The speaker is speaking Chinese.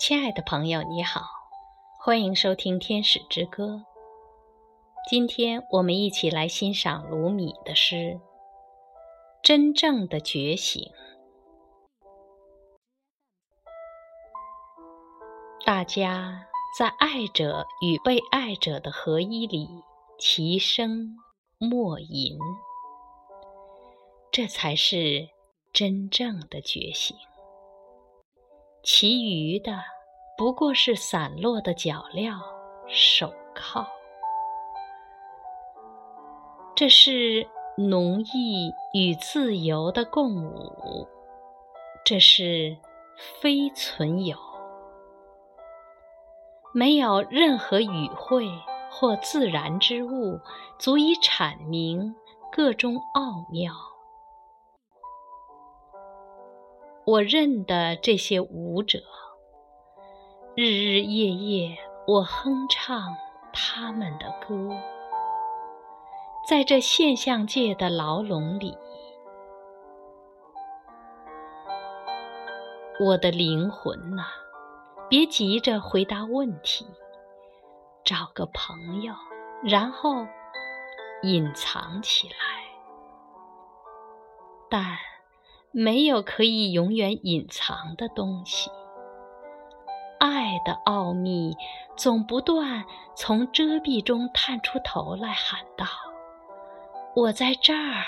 亲爱的朋友，你好，欢迎收听《天使之歌》。今天我们一起来欣赏卢米的诗《真正的觉醒》。大家在爱者与被爱者的合一里齐声默吟，这才是真正的觉醒。其余的不过是散落的脚镣、手铐。这是农艺与自由的共舞，这是非存有，没有任何语汇或自然之物足以阐明各中奥妙。我认得这些舞者，日日夜夜我哼唱他们的歌，在这现象界的牢笼里，我的灵魂呐，别急着回答问题，找个朋友，然后隐藏起来，但。没有可以永远隐藏的东西，爱的奥秘总不断从遮蔽中探出头来，喊道：“我在这儿。”